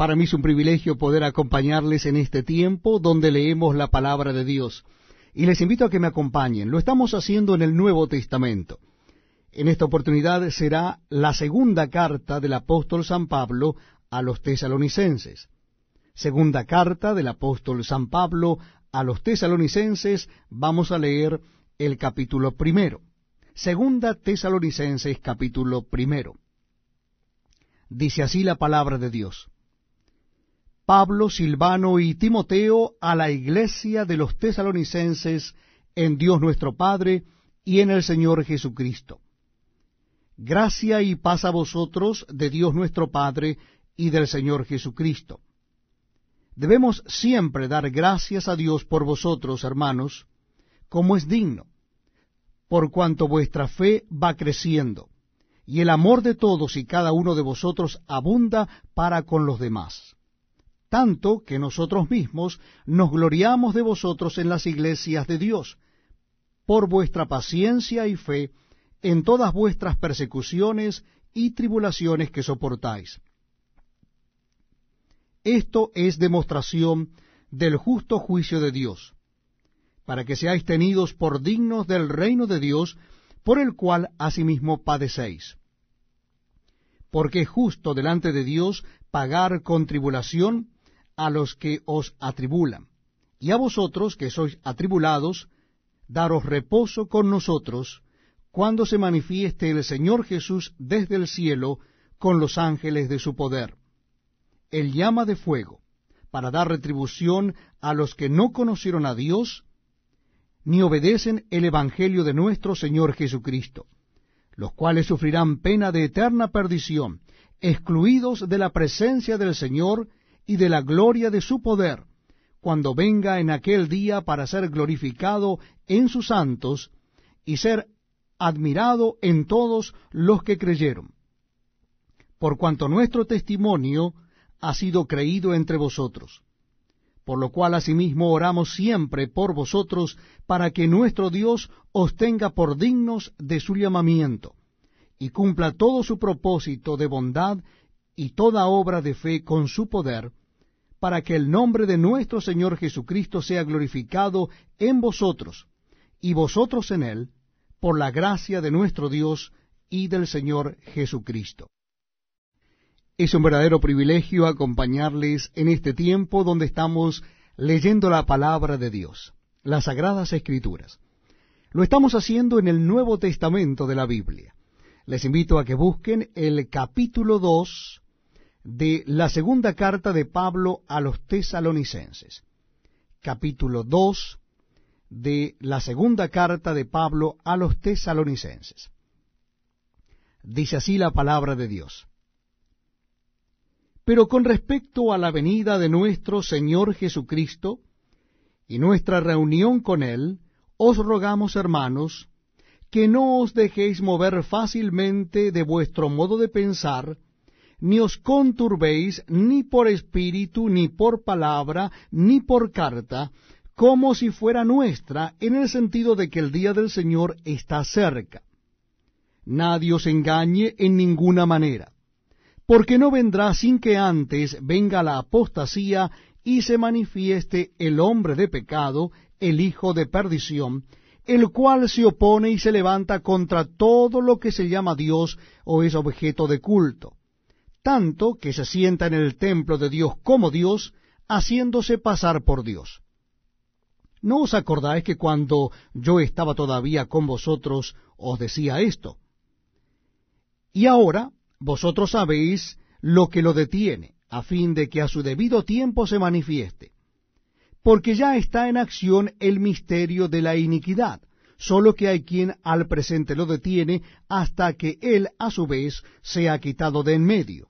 Para mí es un privilegio poder acompañarles en este tiempo donde leemos la palabra de Dios. Y les invito a que me acompañen. Lo estamos haciendo en el Nuevo Testamento. En esta oportunidad será la segunda carta del apóstol San Pablo a los tesalonicenses. Segunda carta del apóstol San Pablo a los tesalonicenses, vamos a leer el capítulo primero. Segunda tesalonicenses capítulo primero. Dice así la palabra de Dios. Pablo, Silvano y Timoteo a la iglesia de los tesalonicenses en Dios nuestro Padre y en el Señor Jesucristo. Gracia y paz a vosotros de Dios nuestro Padre y del Señor Jesucristo. Debemos siempre dar gracias a Dios por vosotros, hermanos, como es digno, por cuanto vuestra fe va creciendo, y el amor de todos y cada uno de vosotros abunda para con los demás tanto que nosotros mismos nos gloriamos de vosotros en las iglesias de Dios, por vuestra paciencia y fe en todas vuestras persecuciones y tribulaciones que soportáis. Esto es demostración del justo juicio de Dios, para que seáis tenidos por dignos del reino de Dios, por el cual asimismo padecéis. Porque es justo delante de Dios pagar con tribulación a los que os atribulan, y a vosotros que sois atribulados, daros reposo con nosotros, cuando se manifieste el Señor Jesús desde el cielo con los ángeles de su poder. El llama de fuego, para dar retribución a los que no conocieron a Dios, ni obedecen el Evangelio de nuestro Señor Jesucristo, los cuales sufrirán pena de eterna perdición, excluidos de la presencia del Señor y de la gloria de su poder, cuando venga en aquel día para ser glorificado en sus santos y ser admirado en todos los que creyeron. Por cuanto nuestro testimonio ha sido creído entre vosotros, por lo cual asimismo oramos siempre por vosotros, para que nuestro Dios os tenga por dignos de su llamamiento, y cumpla todo su propósito de bondad y toda obra de fe con su poder, para que el nombre de nuestro Señor Jesucristo sea glorificado en vosotros, y vosotros en él, por la gracia de nuestro Dios y del Señor Jesucristo. Es un verdadero privilegio acompañarles en este tiempo donde estamos leyendo la palabra de Dios, las sagradas escrituras. Lo estamos haciendo en el Nuevo Testamento de la Biblia. Les invito a que busquen el capítulo 2 de la segunda carta de Pablo a los tesalonicenses, capítulo 2 de la segunda carta de Pablo a los tesalonicenses. Dice así la palabra de Dios. Pero con respecto a la venida de nuestro Señor Jesucristo y nuestra reunión con Él, os rogamos, hermanos, que no os dejéis mover fácilmente de vuestro modo de pensar, ni os conturbéis ni por espíritu, ni por palabra, ni por carta, como si fuera nuestra, en el sentido de que el día del Señor está cerca. Nadie os engañe en ninguna manera, porque no vendrá sin que antes venga la apostasía y se manifieste el hombre de pecado, el hijo de perdición, el cual se opone y se levanta contra todo lo que se llama Dios o es objeto de culto tanto que se sienta en el templo de Dios como Dios, haciéndose pasar por Dios. ¿No os acordáis que cuando yo estaba todavía con vosotros os decía esto? Y ahora vosotros sabéis lo que lo detiene, a fin de que a su debido tiempo se manifieste. Porque ya está en acción el misterio de la iniquidad, solo que hay quien al presente lo detiene hasta que él a su vez sea quitado de en medio.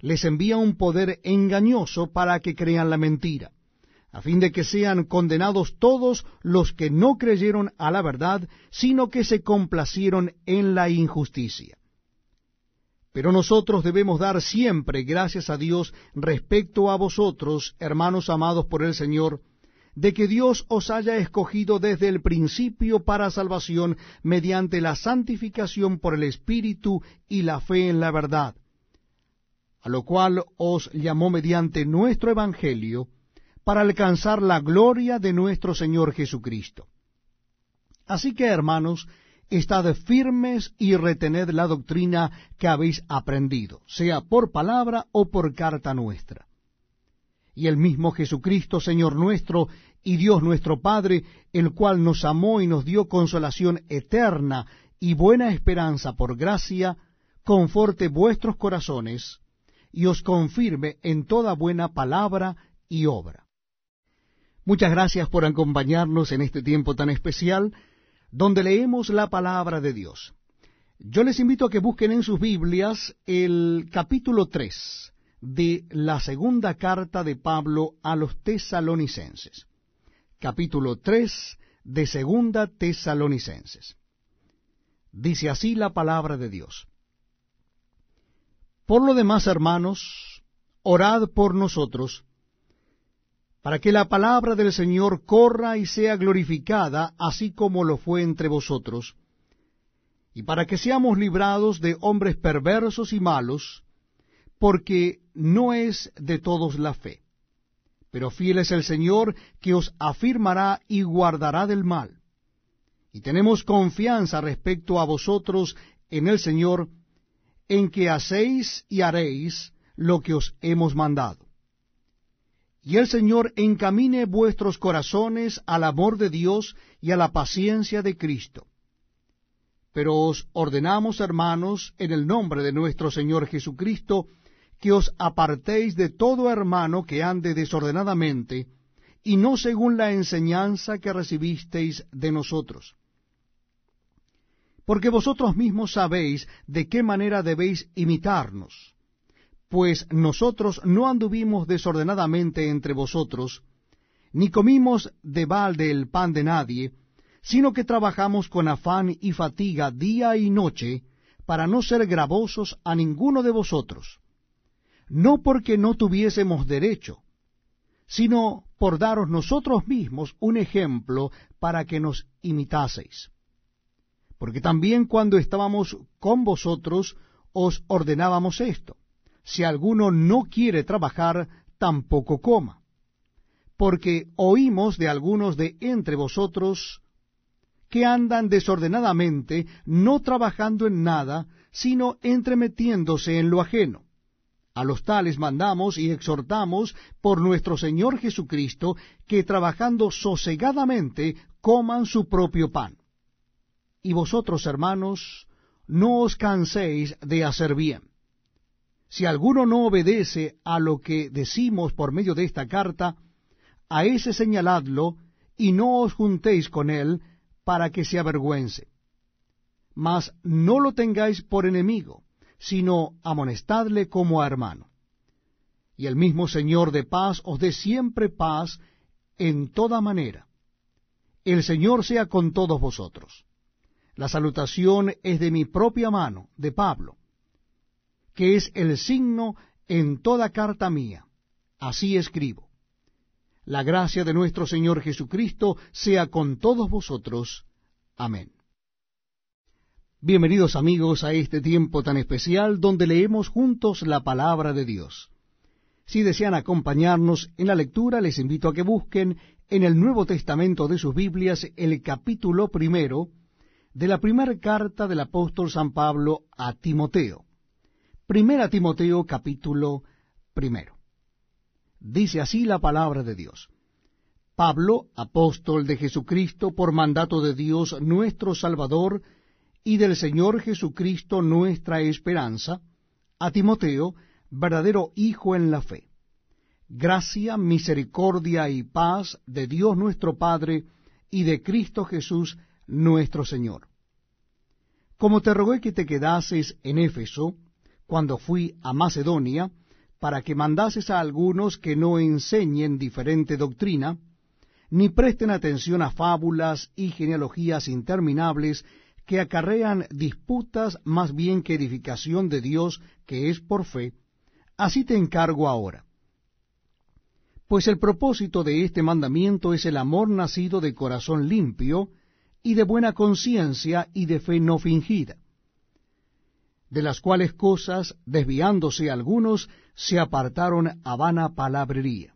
les envía un poder engañoso para que crean la mentira, a fin de que sean condenados todos los que no creyeron a la verdad, sino que se complacieron en la injusticia. Pero nosotros debemos dar siempre gracias a Dios respecto a vosotros, hermanos amados por el Señor, de que Dios os haya escogido desde el principio para salvación mediante la santificación por el Espíritu y la fe en la verdad, a lo cual os llamó mediante nuestro Evangelio, para alcanzar la gloria de nuestro Señor Jesucristo. Así que, hermanos, estad firmes y retened la doctrina que habéis aprendido, sea por palabra o por carta nuestra. Y el mismo Jesucristo, Señor nuestro, y Dios nuestro Padre, el cual nos amó y nos dio consolación eterna y buena esperanza por gracia, conforte vuestros corazones, y os confirme en toda buena palabra y obra. Muchas gracias por acompañarnos en este tiempo tan especial, donde leemos la palabra de Dios. Yo les invito a que busquen en sus Biblias el capítulo 3 de la segunda carta de Pablo a los tesalonicenses. Capítulo 3 de segunda tesalonicenses. Dice así la palabra de Dios. Por lo demás, hermanos, orad por nosotros, para que la palabra del Señor corra y sea glorificada, así como lo fue entre vosotros, y para que seamos librados de hombres perversos y malos, porque no es de todos la fe. Pero fiel es el Señor que os afirmará y guardará del mal. Y tenemos confianza respecto a vosotros en el Señor, en que hacéis y haréis lo que os hemos mandado y el Señor encamine vuestros corazones al amor de Dios y a la paciencia de Cristo. Pero os ordenamos, hermanos, en el nombre de nuestro Señor Jesucristo, que os apartéis de todo hermano que ande desordenadamente, y no según la enseñanza que recibisteis de nosotros. Porque vosotros mismos sabéis de qué manera debéis imitarnos pues nosotros no anduvimos desordenadamente entre vosotros, ni comimos de balde el pan de nadie, sino que trabajamos con afán y fatiga día y noche, para no ser gravosos a ninguno de vosotros, no porque no tuviésemos derecho, sino por daros nosotros mismos un ejemplo para que nos imitaseis. Porque también cuando estábamos con vosotros os ordenábamos esto si alguno no quiere trabajar, tampoco coma. Porque oímos de algunos de entre vosotros que andan desordenadamente, no trabajando en nada, sino entremetiéndose en lo ajeno. A los tales mandamos y exhortamos por nuestro Señor Jesucristo que trabajando sosegadamente coman su propio pan. Y vosotros, hermanos, no os canséis de hacer bien si alguno no obedece a lo que decimos por medio de esta carta, a ese señaladlo y no os juntéis con él para que se avergüence. Mas no lo tengáis por enemigo, sino amonestadle como a hermano. Y el mismo Señor de paz os dé siempre paz en toda manera. El Señor sea con todos vosotros. La salutación es de mi propia mano, de Pablo que es el signo en toda carta mía. Así escribo. La gracia de nuestro Señor Jesucristo sea con todos vosotros. Amén. Bienvenidos amigos a este tiempo tan especial donde leemos juntos la palabra de Dios. Si desean acompañarnos en la lectura, les invito a que busquen en el Nuevo Testamento de sus Biblias el capítulo primero de la primera carta del apóstol San Pablo a Timoteo. Primera Timoteo capítulo primero. Dice así la palabra de Dios. Pablo, apóstol de Jesucristo, por mandato de Dios nuestro Salvador, y del Señor Jesucristo nuestra esperanza, a Timoteo, verdadero hijo en la fe. Gracia, misericordia y paz de Dios nuestro Padre y de Cristo Jesús nuestro Señor. Como te rogué que te quedases en Éfeso, cuando fui a Macedonia, para que mandases a algunos que no enseñen diferente doctrina, ni presten atención a fábulas y genealogías interminables que acarrean disputas más bien que edificación de Dios que es por fe, así te encargo ahora. Pues el propósito de este mandamiento es el amor nacido de corazón limpio, y de buena conciencia y de fe no fingida, de las cuales cosas, desviándose algunos, se apartaron a vana palabrería,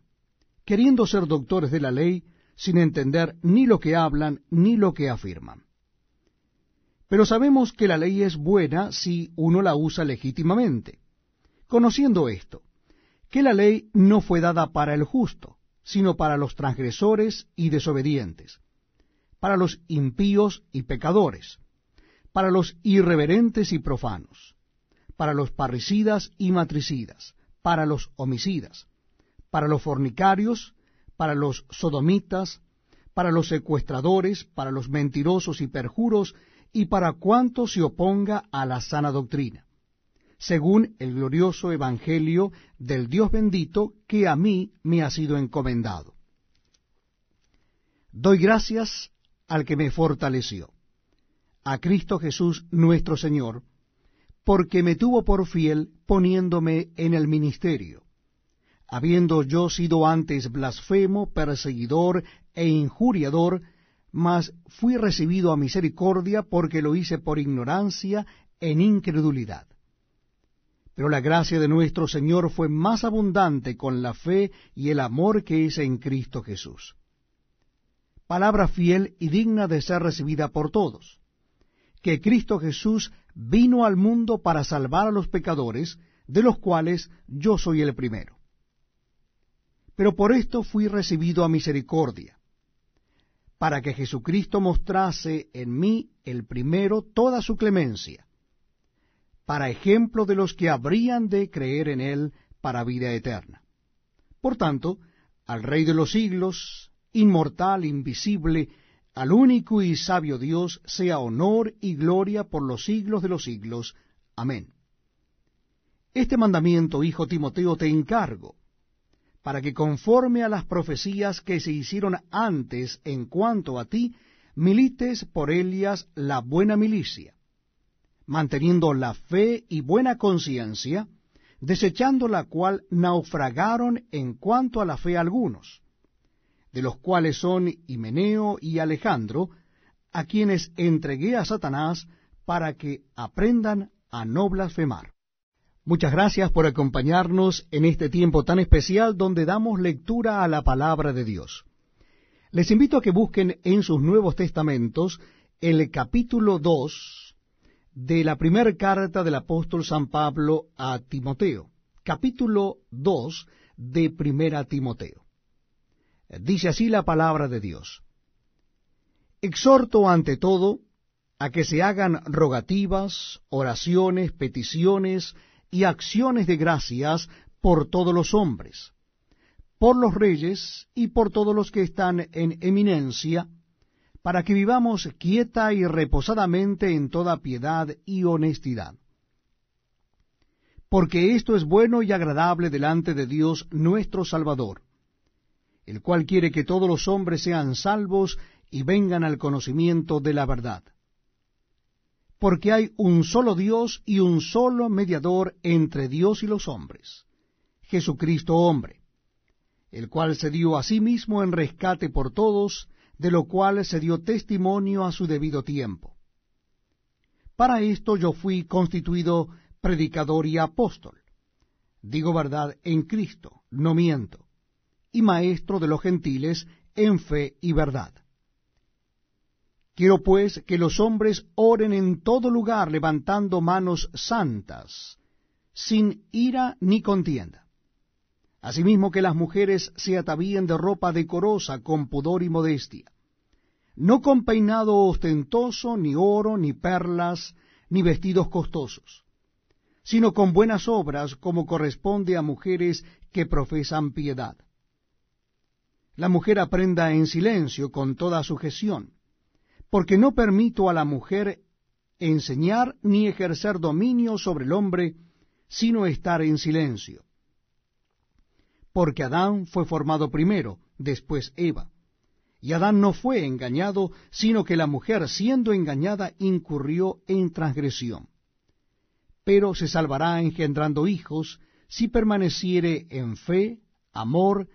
queriendo ser doctores de la ley, sin entender ni lo que hablan ni lo que afirman. Pero sabemos que la ley es buena si uno la usa legítimamente, conociendo esto, que la ley no fue dada para el justo, sino para los transgresores y desobedientes, para los impíos y pecadores, para los irreverentes y profanos, para los parricidas y matricidas, para los homicidas, para los fornicarios, para los sodomitas, para los secuestradores, para los mentirosos y perjuros, y para cuanto se oponga a la sana doctrina, según el glorioso Evangelio del Dios bendito que a mí me ha sido encomendado. Doy gracias al que me fortaleció, a Cristo Jesús nuestro Señor, porque me tuvo por fiel poniéndome en el ministerio habiendo yo sido antes blasfemo, perseguidor e injuriador, mas fui recibido a misericordia porque lo hice por ignorancia en incredulidad. Pero la gracia de nuestro Señor fue más abundante con la fe y el amor que es en Cristo Jesús. Palabra fiel y digna de ser recibida por todos, que Cristo Jesús vino al mundo para salvar a los pecadores, de los cuales yo soy el primero pero por esto fui recibido a misericordia, para que Jesucristo mostrase en mí el primero toda su clemencia, para ejemplo de los que habrían de creer en él para vida eterna. Por tanto, al Rey de los siglos, inmortal, invisible, al único y sabio Dios, sea honor y gloria por los siglos de los siglos. Amén. Este mandamiento, hijo Timoteo, te encargo, para que conforme a las profecías que se hicieron antes en cuanto a ti, milites por ellas la buena milicia, manteniendo la fe y buena conciencia, desechando la cual naufragaron en cuanto a la fe algunos, de los cuales son Himeneo y Alejandro, a quienes entregué a Satanás para que aprendan a no blasfemar. Muchas gracias por acompañarnos en este tiempo tan especial donde damos lectura a la palabra de Dios. Les invito a que busquen en sus Nuevos Testamentos el capítulo 2 de la primera carta del apóstol San Pablo a Timoteo. Capítulo 2 de Primera Timoteo. Dice así la palabra de Dios. Exhorto ante todo a que se hagan rogativas, oraciones, peticiones, y acciones de gracias por todos los hombres, por los reyes y por todos los que están en eminencia, para que vivamos quieta y reposadamente en toda piedad y honestidad. Porque esto es bueno y agradable delante de Dios nuestro Salvador, el cual quiere que todos los hombres sean salvos y vengan al conocimiento de la verdad. Porque hay un solo Dios y un solo mediador entre Dios y los hombres, Jesucristo hombre, el cual se dio a sí mismo en rescate por todos, de lo cual se dio testimonio a su debido tiempo. Para esto yo fui constituido predicador y apóstol, digo verdad en Cristo, no miento, y maestro de los gentiles en fe y verdad Quiero pues que los hombres oren en todo lugar levantando manos santas, sin ira ni contienda. Asimismo que las mujeres se atavíen de ropa decorosa con pudor y modestia, no con peinado ostentoso, ni oro, ni perlas, ni vestidos costosos, sino con buenas obras como corresponde a mujeres que profesan piedad. La mujer aprenda en silencio con toda sujeción porque no permito a la mujer enseñar ni ejercer dominio sobre el hombre, sino estar en silencio. porque Adán fue formado primero, después Eva. Y Adán no fue engañado, sino que la mujer, siendo engañada, incurrió en transgresión. Pero se salvará engendrando hijos, si permaneciere en fe, amor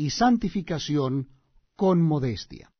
y santificación con modestia.